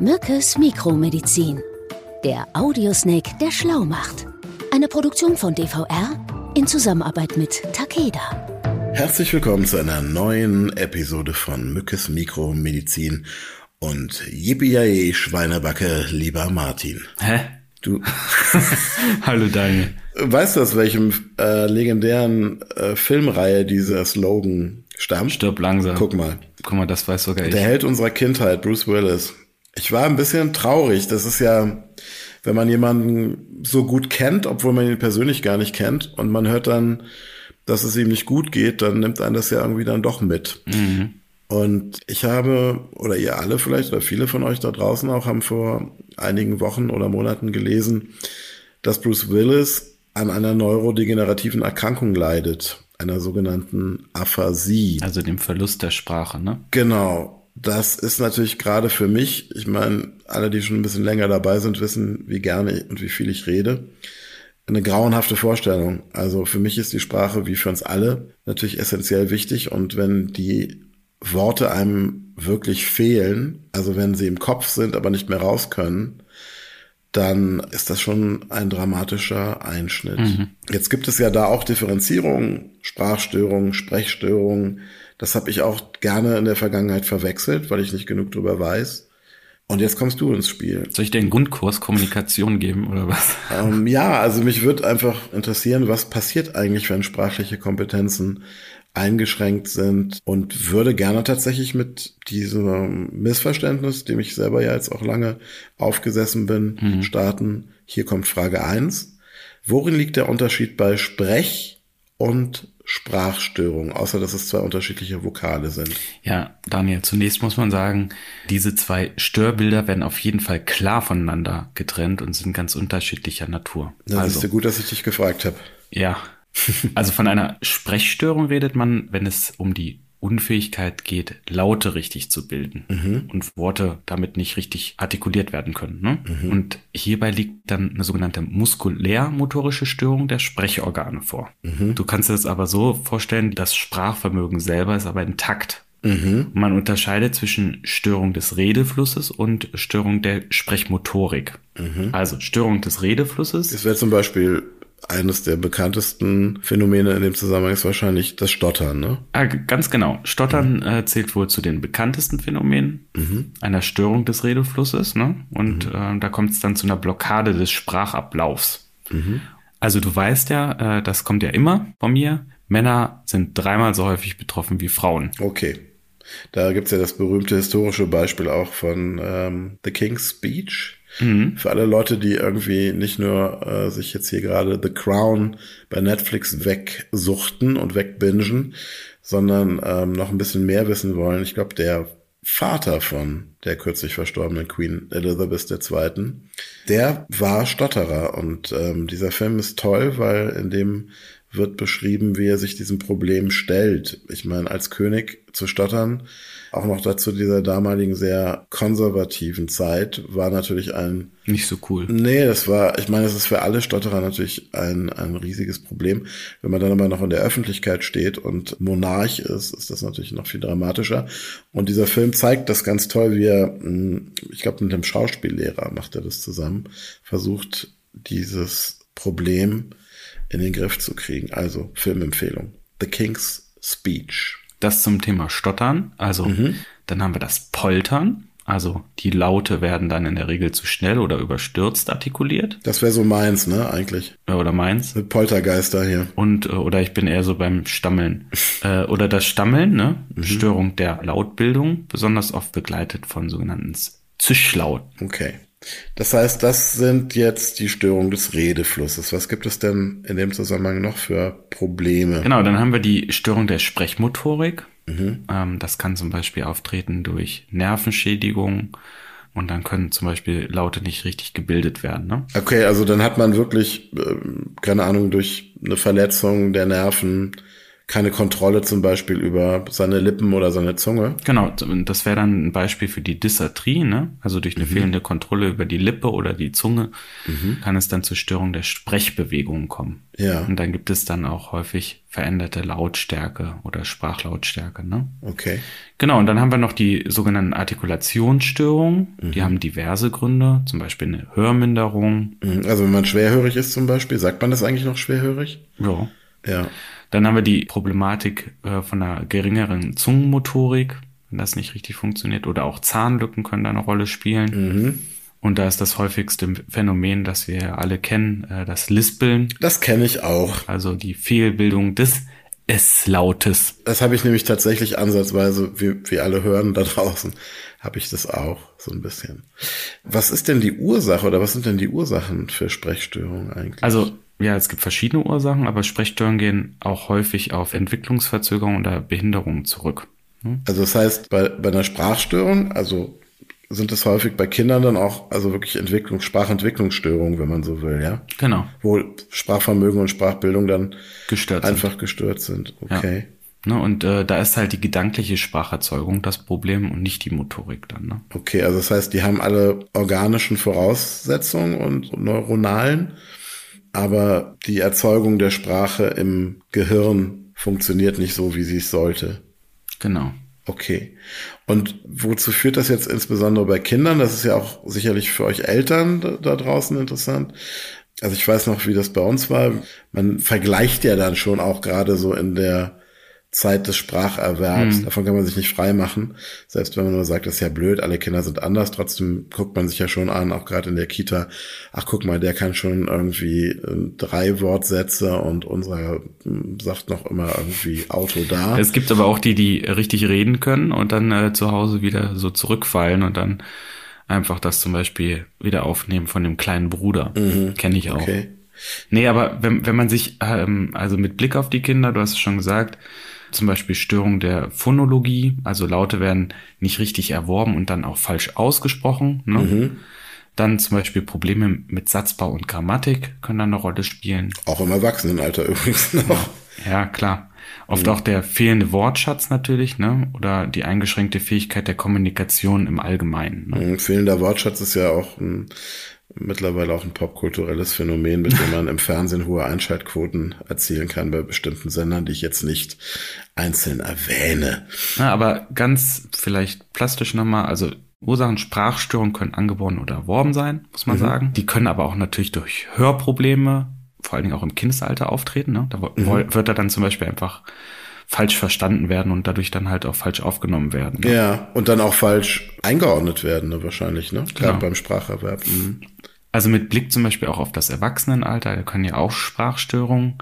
Mückes Mikromedizin. Der Audiosnake, der schlau macht. Eine Produktion von DVR in Zusammenarbeit mit Takeda. Herzlich willkommen zu einer neuen Episode von Mückes Mikromedizin. Und yippie Schweinebacke, lieber Martin. Hä? Du. Hallo Daniel. Weißt du, aus welchem äh, legendären äh, Filmreihe dieser Slogan stammt? Stirb langsam. Guck mal. Guck mal, das weiß sogar ich. Der Held unserer Kindheit, Bruce Willis. Ich war ein bisschen traurig. Das ist ja, wenn man jemanden so gut kennt, obwohl man ihn persönlich gar nicht kennt, und man hört dann, dass es ihm nicht gut geht, dann nimmt einen das ja irgendwie dann doch mit. Mhm. Und ich habe, oder ihr alle vielleicht, oder viele von euch da draußen auch, haben vor einigen Wochen oder Monaten gelesen, dass Bruce Willis an einer neurodegenerativen Erkrankung leidet, einer sogenannten Aphasie. Also dem Verlust der Sprache, ne? Genau. Das ist natürlich gerade für mich, ich meine, alle, die schon ein bisschen länger dabei sind, wissen, wie gerne und wie viel ich rede. Eine grauenhafte Vorstellung. Also für mich ist die Sprache, wie für uns alle, natürlich essentiell wichtig. Und wenn die Worte einem wirklich fehlen, also wenn sie im Kopf sind, aber nicht mehr raus können, dann ist das schon ein dramatischer Einschnitt. Mhm. Jetzt gibt es ja da auch Differenzierungen, Sprachstörungen, Sprechstörungen. Das habe ich auch gerne in der Vergangenheit verwechselt, weil ich nicht genug drüber weiß. Und jetzt kommst du ins Spiel. Soll ich dir einen Grundkurs Kommunikation geben oder was? Ähm, ja, also mich würde einfach interessieren, was passiert eigentlich, wenn sprachliche Kompetenzen eingeschränkt sind und würde gerne tatsächlich mit diesem Missverständnis, dem ich selber ja jetzt auch lange aufgesessen bin, Mhm. starten. Hier kommt Frage eins: Worin liegt der Unterschied bei Sprech- und Sprachstörung, außer dass es zwei unterschiedliche Vokale sind? Ja, Daniel, zunächst muss man sagen, diese zwei Störbilder werden auf jeden Fall klar voneinander getrennt und sind ganz unterschiedlicher Natur. Das also, ist ja gut, dass ich dich gefragt habe. ja. Also von einer Sprechstörung redet man, wenn es um die Unfähigkeit geht, Laute richtig zu bilden und Worte damit nicht richtig artikuliert werden können. Ne? Und hierbei liegt dann eine sogenannte muskulär-motorische Störung der Sprechorgane vor. Du kannst dir das aber so vorstellen, das Sprachvermögen selber ist aber intakt. Man unterscheidet zwischen Störung des Redeflusses und Störung der Sprechmotorik. Also Störung des Redeflusses Das wäre zum Beispiel eines der bekanntesten Phänomene in dem Zusammenhang ist wahrscheinlich das Stottern, ne? Ah, ganz genau. Stottern äh, zählt wohl zu den bekanntesten Phänomenen einer Störung des Redeflusses. Ne? Und äh, da kommt es dann zu einer Blockade des Sprachablaufs. Also du weißt ja, äh, das kommt ja immer von mir, Männer sind dreimal so häufig betroffen wie Frauen. Okay. Da gibt's ja das berühmte historische Beispiel auch von ähm, The King's Speech. Für alle Leute, die irgendwie nicht nur äh, sich jetzt hier gerade The Crown bei Netflix wegsuchten und wegbingen, sondern ähm, noch ein bisschen mehr wissen wollen. Ich glaube, der Vater von der kürzlich verstorbenen Queen Elizabeth II., der war Stotterer und ähm, dieser Film ist toll, weil in dem wird beschrieben, wie er sich diesem Problem stellt. Ich meine, als König zu stottern, auch noch dazu dieser damaligen sehr konservativen Zeit, war natürlich ein Nicht so cool. Nee, das war, ich meine, es ist für alle Stotterer natürlich ein, ein riesiges Problem. Wenn man dann aber noch in der Öffentlichkeit steht und Monarch ist, ist das natürlich noch viel dramatischer. Und dieser Film zeigt das ganz toll, wie er, mh, ich glaube, mit einem Schauspiellehrer macht er das zusammen, versucht, dieses Problem in den Griff zu kriegen. Also, Filmempfehlung. The King's Speech. Das zum Thema Stottern. Also dann haben wir das Poltern. Also die Laute werden dann in der Regel zu schnell oder überstürzt artikuliert. Das wäre so meins, ne, eigentlich. Oder meins. Mit Poltergeister hier. Und äh, oder ich bin eher so beim Stammeln. äh, oder das Stammeln, ne? Störung der Lautbildung, besonders oft begleitet von sogenannten Zischlauten. Okay. Das heißt, das sind jetzt die Störungen des Redeflusses. Was gibt es denn in dem Zusammenhang noch für Probleme? Genau, dann haben wir die Störung der Sprechmotorik. Ähm, das kann zum Beispiel auftreten durch Nervenschädigung und dann können zum Beispiel Laute nicht richtig gebildet werden. Ne? Okay, also dann hat man wirklich, ähm, keine Ahnung, durch eine Verletzung der Nerven keine Kontrolle zum Beispiel über seine Lippen oder seine Zunge. Genau, das wäre dann ein Beispiel für die Dysarthrie, ne? Also durch eine mhm. fehlende Kontrolle über die Lippe oder die Zunge mhm. kann es dann zur Störung der Sprechbewegungen kommen. Ja. Und dann gibt es dann auch häufig veränderte Lautstärke oder Sprachlautstärke, ne? Okay. Genau, und dann haben wir noch die sogenannten Artikulationsstörungen. Mhm. Die haben diverse Gründe, zum Beispiel eine Hörminderung. Mhm. Also wenn man schwerhörig ist zum Beispiel, sagt man das eigentlich noch schwerhörig? Ja. Ja. Dann haben wir die Problematik äh, von einer geringeren Zungenmotorik, wenn das nicht richtig funktioniert. Oder auch Zahnlücken können da eine Rolle spielen. Mhm. Und da ist das häufigste Phänomen, das wir alle kennen, äh, das Lispeln. Das kenne ich auch. Also die Fehlbildung des S-Lautes. Das habe ich nämlich tatsächlich ansatzweise, wie wir alle hören da draußen, habe ich das auch so ein bisschen. Was ist denn die Ursache oder was sind denn die Ursachen für Sprechstörungen eigentlich? Also ja, es gibt verschiedene Ursachen, aber Sprechstörungen gehen auch häufig auf Entwicklungsverzögerung oder Behinderung zurück. Hm? Also das heißt, bei, bei einer Sprachstörung, also sind es häufig bei Kindern dann auch, also wirklich Entwicklung, Sprachentwicklungsstörungen, wenn man so will, ja? Genau. Wo Sprachvermögen und Sprachbildung dann gestört einfach sind. gestört sind. Okay. Ja. Ne, und äh, da ist halt die gedankliche Spracherzeugung das Problem und nicht die Motorik dann. Ne? Okay, also das heißt, die haben alle organischen Voraussetzungen und neuronalen aber die Erzeugung der Sprache im Gehirn funktioniert nicht so, wie sie es sollte. Genau. Okay. Und wozu führt das jetzt insbesondere bei Kindern? Das ist ja auch sicherlich für euch Eltern da, da draußen interessant. Also ich weiß noch, wie das bei uns war. Man vergleicht ja dann schon auch gerade so in der Zeit des Spracherwerbs. Mhm. Davon kann man sich nicht frei machen. Selbst wenn man nur sagt, das ist ja blöd, alle Kinder sind anders. Trotzdem guckt man sich ja schon an, auch gerade in der Kita. Ach, guck mal, der kann schon irgendwie äh, drei Wortsätze und unserer hm, sagt noch immer irgendwie Auto da. Es gibt aber auch die, die richtig reden können und dann äh, zu Hause wieder so zurückfallen und dann einfach das zum Beispiel wieder aufnehmen von dem kleinen Bruder. Mhm. Kenne ich auch. Okay. Nee, aber wenn, wenn man sich, ähm, also mit Blick auf die Kinder, du hast es schon gesagt, zum Beispiel Störung der Phonologie, also Laute werden nicht richtig erworben und dann auch falsch ausgesprochen. Ne? Mhm. Dann zum Beispiel Probleme mit Satzbau und Grammatik können dann eine Rolle spielen. Auch im Erwachsenenalter übrigens noch. Ja, ja klar. Oft mhm. auch der fehlende Wortschatz natürlich, ne? Oder die eingeschränkte Fähigkeit der Kommunikation im Allgemeinen. Ne? Mhm, fehlender Wortschatz ist ja auch ein mittlerweile auch ein popkulturelles Phänomen, mit dem man im Fernsehen hohe Einschaltquoten erzielen kann bei bestimmten Sendern, die ich jetzt nicht einzeln erwähne. Ja, aber ganz vielleicht plastisch nochmal, also Ursachen Sprachstörungen können angeboren oder erworben sein, muss man mhm. sagen. Die können aber auch natürlich durch Hörprobleme, vor allen Dingen auch im Kindesalter auftreten. Ne? Da mhm. wird er dann zum Beispiel einfach falsch verstanden werden und dadurch dann halt auch falsch aufgenommen werden. Ne? Ja, und dann auch falsch eingeordnet werden, ne, wahrscheinlich, ne? Gerade genau. beim Spracherwerb. Mhm. Also mit Blick zum Beispiel auch auf das Erwachsenenalter, da können ja auch Sprachstörungen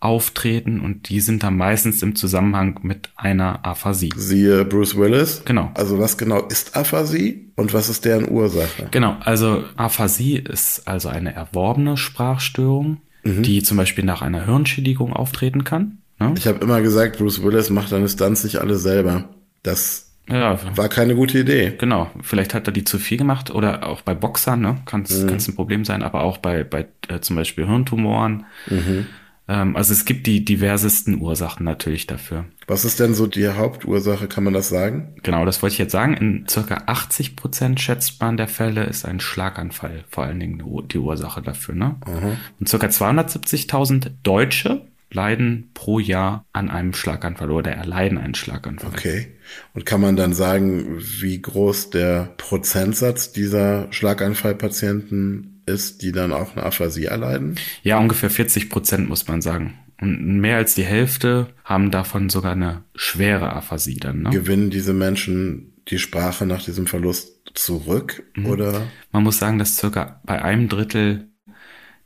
auftreten und die sind dann meistens im Zusammenhang mit einer Aphasie. Siehe Bruce Willis. Genau. Also was genau ist Aphasie und was ist deren Ursache? Genau, also Aphasie ist also eine erworbene Sprachstörung, mhm. die zum Beispiel nach einer Hirnschädigung auftreten kann. Ne? Ich habe immer gesagt, Bruce Willis macht seine Stunts nicht alle selber. Das ja, war keine gute Idee. Genau, vielleicht hat er die zu viel gemacht oder auch bei Boxern, ne, kann es mhm. ein Problem sein, aber auch bei, bei äh, zum Beispiel Hirntumoren. Mhm. Ähm, also es gibt die diversesten Ursachen natürlich dafür. Was ist denn so die Hauptursache, kann man das sagen? Genau, das wollte ich jetzt sagen. In circa 80 Prozent schätzt man der Fälle ist ein Schlaganfall vor allen Dingen die Ursache dafür. Ne? Mhm. Und circa 270.000 Deutsche leiden pro Jahr an einem Schlaganfall oder erleiden einen Schlaganfall. Okay. Und kann man dann sagen, wie groß der Prozentsatz dieser Schlaganfallpatienten ist, die dann auch eine Aphasie erleiden? Ja, ungefähr 40 Prozent muss man sagen. Und mehr als die Hälfte haben davon sogar eine schwere Aphasie dann. Ne? Gewinnen diese Menschen die Sprache nach diesem Verlust zurück mhm. oder? Man muss sagen, dass circa bei einem Drittel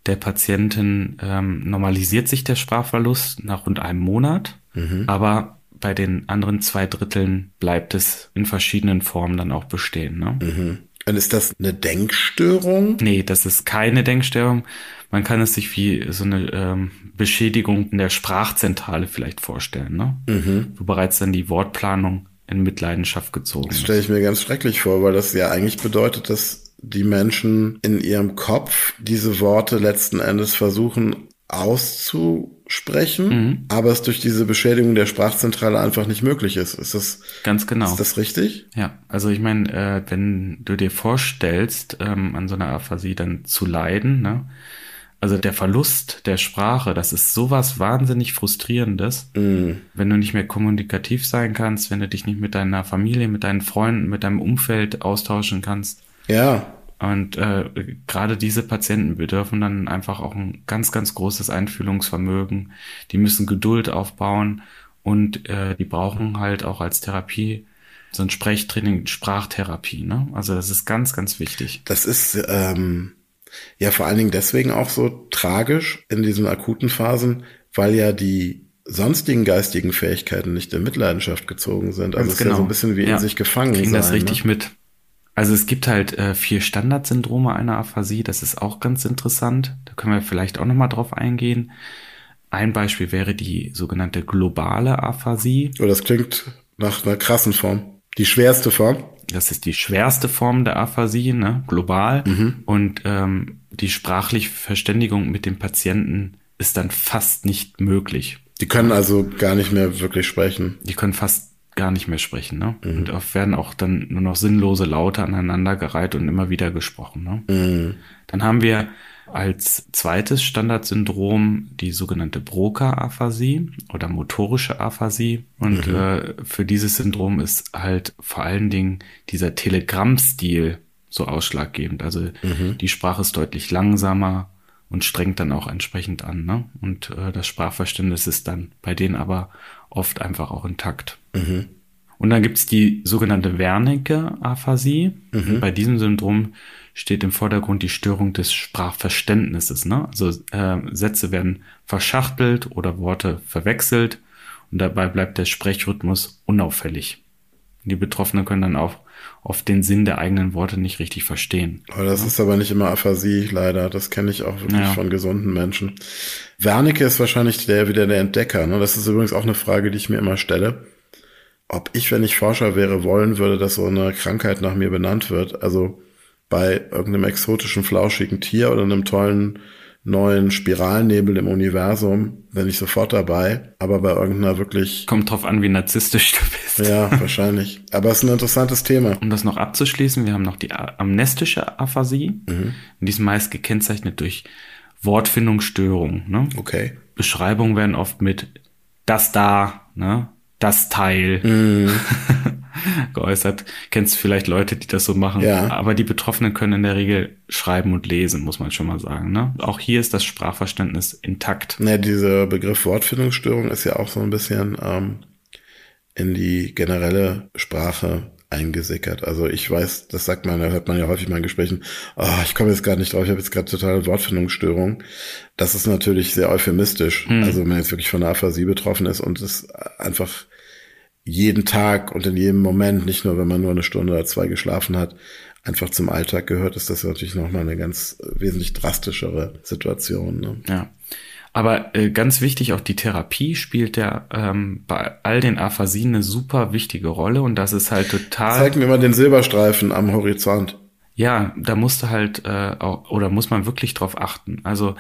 der Patienten ähm, normalisiert sich der Sprachverlust nach rund einem Monat, mhm. aber bei den anderen zwei Dritteln bleibt es in verschiedenen Formen dann auch bestehen. Ne? Mhm. Und ist das eine Denkstörung? Nee, das ist keine Denkstörung. Man kann es sich wie so eine ähm, Beschädigung in der Sprachzentrale vielleicht vorstellen, ne? Mhm. wo bereits dann die Wortplanung in Mitleidenschaft gezogen Das stelle ich mir ganz schrecklich vor, weil das ja eigentlich bedeutet, dass die Menschen in ihrem Kopf diese Worte letzten Endes versuchen auszusprechen, mhm. aber es durch diese Beschädigung der Sprachzentrale einfach nicht möglich ist. Ist das ganz genau? Ist das richtig? Ja, also ich meine, äh, wenn du dir vorstellst, ähm, an so einer Aphasie dann zu leiden, ne? Also der Verlust der Sprache, das ist sowas wahnsinnig frustrierendes, mm. wenn du nicht mehr kommunikativ sein kannst, wenn du dich nicht mit deiner Familie, mit deinen Freunden, mit deinem Umfeld austauschen kannst. Ja. Und äh, gerade diese Patienten bedürfen dann einfach auch ein ganz, ganz großes Einfühlungsvermögen. Die müssen Geduld aufbauen und äh, die brauchen halt auch als Therapie so ein Sprechtraining, Sprachtherapie. Ne? Also das ist ganz, ganz wichtig. Das ist ähm, ja vor allen Dingen deswegen auch so tragisch in diesen akuten Phasen, weil ja die sonstigen geistigen Fähigkeiten nicht in Mitleidenschaft gezogen sind. Also es genau. ist ja so ein bisschen wie ja. in sich gefangen Kriegen sein. das richtig ne? mit. Also es gibt halt äh, vier Standardsyndrome einer Aphasie, das ist auch ganz interessant. Da können wir vielleicht auch nochmal drauf eingehen. Ein Beispiel wäre die sogenannte globale Aphasie. Oh, das klingt nach einer krassen Form. Die schwerste Form? Das ist die schwerste Form der Aphasie, ne, global. Mhm. Und ähm, die sprachliche Verständigung mit dem Patienten ist dann fast nicht möglich. Die können also gar nicht mehr wirklich sprechen. Die können fast gar nicht mehr sprechen. Ne? Mhm. Und oft werden auch dann nur noch sinnlose Laute aneinandergereiht und immer wieder gesprochen. Ne? Mhm. Dann haben wir als zweites Standardsyndrom die sogenannte Broca-Aphasie oder motorische Aphasie. Und mhm. äh, für dieses Syndrom ist halt vor allen Dingen dieser Telegrammstil so ausschlaggebend. Also mhm. die Sprache ist deutlich langsamer und strengt dann auch entsprechend an. Ne? Und äh, das Sprachverständnis ist dann bei denen aber oft einfach auch intakt. Mhm. Und dann gibt's die sogenannte Wernicke-Aphasie. Mhm. Bei diesem Syndrom steht im Vordergrund die Störung des Sprachverständnisses. Ne? Also äh, Sätze werden verschachtelt oder Worte verwechselt und dabei bleibt der Sprechrhythmus unauffällig. Die Betroffenen können dann auch oft den Sinn der eigenen Worte nicht richtig verstehen. Aber das ja. ist aber nicht immer Aphasie, leider. Das kenne ich auch wirklich ja. von gesunden Menschen. Wernicke ist wahrscheinlich der wieder der Entdecker. Ne? Das ist übrigens auch eine Frage, die ich mir immer stelle. Ob ich, wenn ich Forscher wäre, wollen würde, dass so eine Krankheit nach mir benannt wird. Also bei irgendeinem exotischen, flauschigen Tier oder einem tollen neuen Spiralnebel im Universum, bin ich sofort dabei. Aber bei irgendeiner wirklich. Kommt drauf an, wie narzisstisch du bist. Ja, wahrscheinlich. Aber es ist ein interessantes Thema. Um das noch abzuschließen, wir haben noch die amnestische Aphasie. Mhm. Die ist meist gekennzeichnet durch Wortfindungsstörungen. Ne? Okay. Beschreibungen werden oft mit das da, ne? Das Teil. Mhm. geäußert. Kennst vielleicht Leute, die das so machen. Ja. Aber die Betroffenen können in der Regel schreiben und lesen, muss man schon mal sagen. Ne? Auch hier ist das Sprachverständnis intakt. Ja, dieser Begriff Wortfindungsstörung ist ja auch so ein bisschen ähm, in die generelle Sprache eingesickert. Also ich weiß, das sagt man, da hört man ja häufig mal in Gesprächen, oh, ich komme jetzt gerade nicht drauf, ich habe jetzt gerade totale Wortfindungsstörung. Das ist natürlich sehr euphemistisch. Hm. Also wenn man jetzt wirklich von einer Aphasie betroffen ist und es einfach jeden Tag und in jedem Moment, nicht nur wenn man nur eine Stunde oder zwei geschlafen hat, einfach zum Alltag gehört, ist das natürlich nochmal eine ganz wesentlich drastischere Situation. Ne? Ja. Aber äh, ganz wichtig, auch die Therapie spielt ja ähm, bei all den Aphasien eine super wichtige Rolle und das ist halt total. Zeig mir mal den Silberstreifen am Horizont. Ja, da musst du halt äh, auch, oder muss man wirklich drauf achten. Also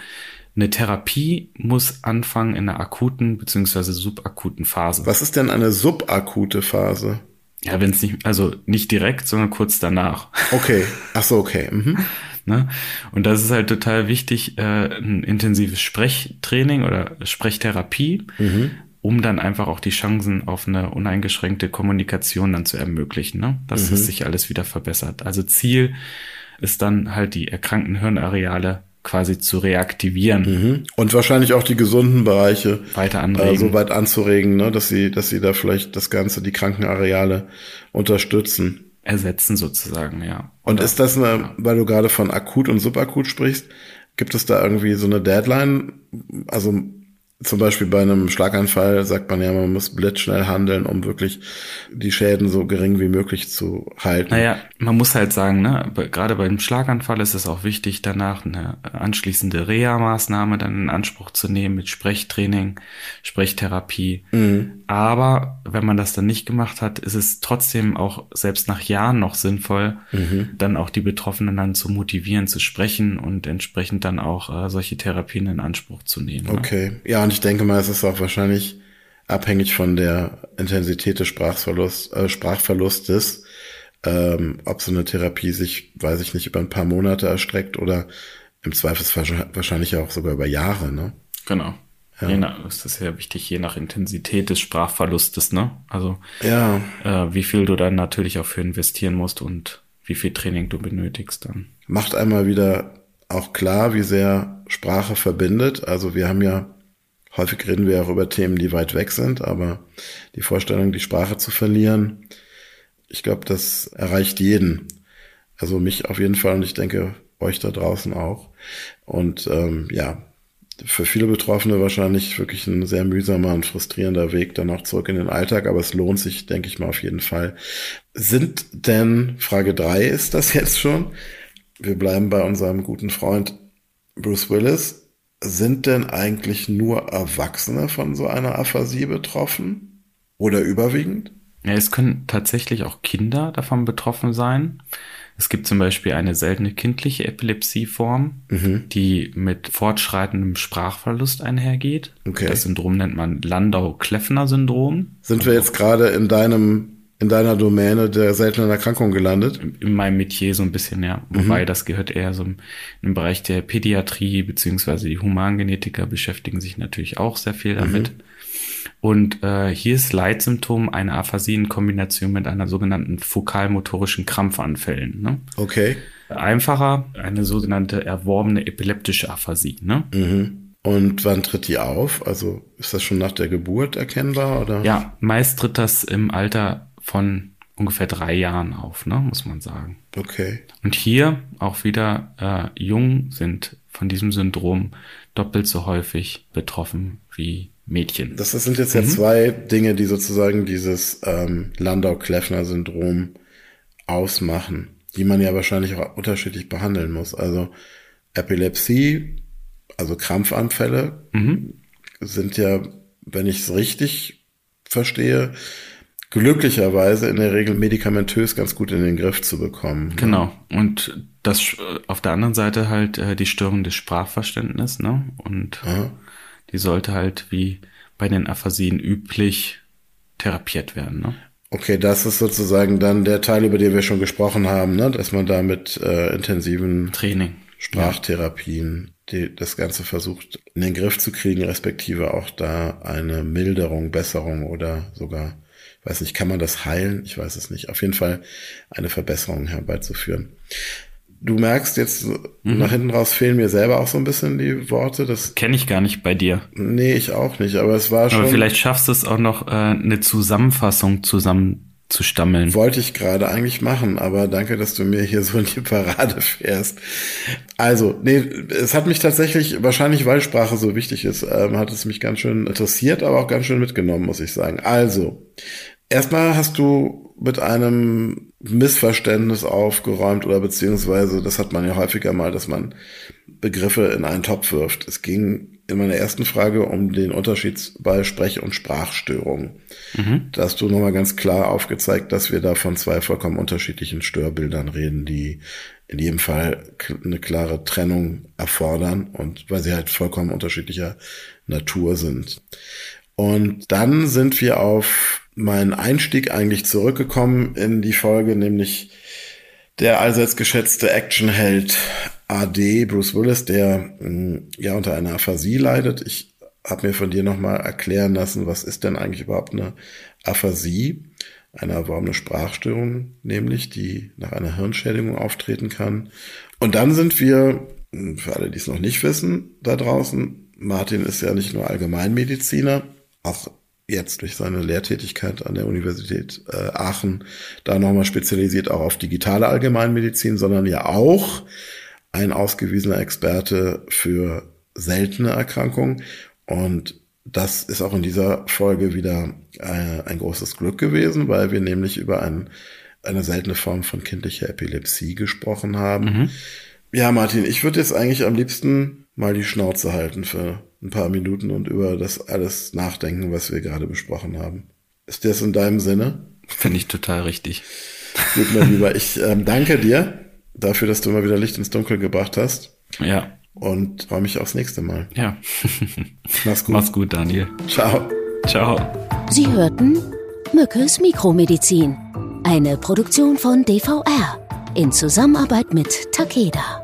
eine Therapie muss anfangen in einer akuten beziehungsweise subakuten Phase. Was ist denn eine subakute Phase? Ja, wenn es nicht, also nicht direkt, sondern kurz danach. Okay, ach so, okay. Mhm. Ne? Und das ist halt total wichtig, äh, ein intensives Sprechtraining oder Sprechtherapie, mhm. um dann einfach auch die Chancen auf eine uneingeschränkte Kommunikation dann zu ermöglichen, ne? dass mhm. es sich alles wieder verbessert. Also Ziel ist dann halt die erkrankten Hirnareale quasi zu reaktivieren. Mhm. Und wahrscheinlich auch die gesunden Bereiche weiter anregen. Äh, so weit anzuregen, ne, dass sie, dass sie da vielleicht das Ganze, die Krankenareale unterstützen. Ersetzen sozusagen, ja. Und Oder, ist das eine, ja. weil du gerade von akut und subakut sprichst, gibt es da irgendwie so eine Deadline? Also zum Beispiel bei einem Schlaganfall sagt man ja, man muss blitzschnell handeln, um wirklich die Schäden so gering wie möglich zu halten. Naja, man muss halt sagen, ne, gerade beim Schlaganfall ist es auch wichtig, danach eine anschließende Reha-Maßnahme dann in Anspruch zu nehmen mit Sprechtraining, Sprechtherapie. Mhm. Aber wenn man das dann nicht gemacht hat, ist es trotzdem auch selbst nach Jahren noch sinnvoll, mhm. dann auch die Betroffenen dann zu motivieren, zu sprechen und entsprechend dann auch äh, solche Therapien in Anspruch zu nehmen. Ne? Okay, ja, und ich denke mal, es ist auch wahrscheinlich abhängig von der Intensität des Sprachverlust, äh, Sprachverlustes, ähm, ob so eine Therapie sich, weiß ich nicht, über ein paar Monate erstreckt oder im Zweifelsfall wahrscheinlich auch sogar über Jahre, ne? Genau. Ja. Je nach, ist das ja wichtig, je nach Intensität des Sprachverlustes, ne? Also ja. äh, wie viel du dann natürlich auch für investieren musst und wie viel Training du benötigst dann. Macht einmal wieder auch klar, wie sehr Sprache verbindet. Also wir haben ja Häufig reden wir auch über Themen, die weit weg sind, aber die Vorstellung, die Sprache zu verlieren, ich glaube, das erreicht jeden. Also mich auf jeden Fall und ich denke euch da draußen auch. Und ähm, ja, für viele Betroffene wahrscheinlich wirklich ein sehr mühsamer und frustrierender Weg dann auch zurück in den Alltag, aber es lohnt sich, denke ich mal, auf jeden Fall. Sind denn, Frage drei ist das jetzt schon, wir bleiben bei unserem guten Freund Bruce Willis, sind denn eigentlich nur Erwachsene von so einer Aphasie betroffen? Oder überwiegend? Ja, es können tatsächlich auch Kinder davon betroffen sein. Es gibt zum Beispiel eine seltene kindliche Epilepsieform, mhm. die mit fortschreitendem Sprachverlust einhergeht. Okay. Das Syndrom nennt man Landau-Kleffner-Syndrom. Sind wir jetzt gerade in deinem in deiner Domäne der seltenen Erkrankung gelandet? In meinem Metier so ein bisschen, ja. Mhm. Wobei das gehört eher so im, Bereich der Pädiatrie, beziehungsweise die Humangenetiker beschäftigen sich natürlich auch sehr viel damit. Mhm. Und äh, hier ist Leitsymptom eine Aphasie in Kombination mit einer sogenannten fokalmotorischen Krampfanfällen. Ne? Okay. Einfacher, eine sogenannte erworbene epileptische Aphasie. Ne? Mhm. Und wann tritt die auf? Also ist das schon nach der Geburt erkennbar oder? Ja, meist tritt das im Alter von ungefähr drei Jahren auf, ne, muss man sagen. Okay. Und hier auch wieder äh, Jungen sind von diesem Syndrom doppelt so häufig betroffen wie Mädchen. Das, das sind jetzt mhm. ja zwei Dinge, die sozusagen dieses ähm, Landau-Kleffner-Syndrom ausmachen, die man ja wahrscheinlich auch unterschiedlich behandeln muss. Also Epilepsie, also Krampfanfälle, mhm. sind ja, wenn ich es richtig verstehe, glücklicherweise in der Regel medikamentös ganz gut in den Griff zu bekommen. Ne? Genau. Und das auf der anderen Seite halt äh, die Störung des Sprachverständnisses, ne? Und Aha. die sollte halt wie bei den Aphasien üblich therapiert werden, ne? Okay, das ist sozusagen dann der Teil, über den wir schon gesprochen haben, ne? dass man da mit äh, intensiven Training, Sprachtherapien die, das Ganze versucht in den Griff zu kriegen, respektive auch da eine Milderung, Besserung oder sogar weiß nicht, kann man das heilen? Ich weiß es nicht. Auf jeden Fall eine Verbesserung herbeizuführen. Du merkst jetzt, mhm. nach hinten raus fehlen mir selber auch so ein bisschen die Worte. Das kenne ich gar nicht bei dir. Nee, ich auch nicht, aber es war schon. Aber vielleicht schaffst du es auch noch, äh, eine Zusammenfassung zusammen zu stammeln. Wollte ich gerade eigentlich machen, aber danke, dass du mir hier so in die Parade fährst. Also, nee, es hat mich tatsächlich, wahrscheinlich weil Sprache so wichtig ist, ähm, hat es mich ganz schön interessiert, aber auch ganz schön mitgenommen, muss ich sagen. Also, Erstmal hast du mit einem Missverständnis aufgeräumt oder beziehungsweise, das hat man ja häufiger mal, dass man Begriffe in einen Topf wirft. Es ging in meiner ersten Frage um den Unterschied bei Sprech- und Sprachstörungen. Mhm. Da hast du nochmal ganz klar aufgezeigt, dass wir da von zwei vollkommen unterschiedlichen Störbildern reden, die in jedem Fall eine klare Trennung erfordern und weil sie halt vollkommen unterschiedlicher Natur sind. Und dann sind wir auf meinen Einstieg eigentlich zurückgekommen in die Folge, nämlich der allseits geschätzte Actionheld AD Bruce Willis, der mm, ja unter einer Aphasie leidet. Ich habe mir von dir nochmal erklären lassen, was ist denn eigentlich überhaupt eine Aphasie? Eine erworbene Sprachstörung, nämlich, die nach einer Hirnschädigung auftreten kann. Und dann sind wir, mm, für alle, die es noch nicht wissen, da draußen, Martin ist ja nicht nur Allgemeinmediziner, auch jetzt durch seine Lehrtätigkeit an der Universität äh, Aachen da nochmal spezialisiert auch auf digitale Allgemeinmedizin, sondern ja auch ein ausgewiesener Experte für seltene Erkrankungen. Und das ist auch in dieser Folge wieder äh, ein großes Glück gewesen, weil wir nämlich über ein, eine seltene Form von kindlicher Epilepsie gesprochen haben. Mhm. Ja, Martin, ich würde jetzt eigentlich am liebsten mal die Schnauze halten für ein paar Minuten und über das alles nachdenken, was wir gerade besprochen haben. Ist das in deinem Sinne? Finde ich total richtig. Gut, mein Lieber, ich ähm, danke dir dafür, dass du mal wieder Licht ins Dunkel gebracht hast. Ja. Und freue mich aufs nächste Mal. Ja. Mach's gut. Mach's gut, Daniel. Ciao. Ciao. Sie hörten Mückes Mikromedizin, eine Produktion von DVR in Zusammenarbeit mit Takeda.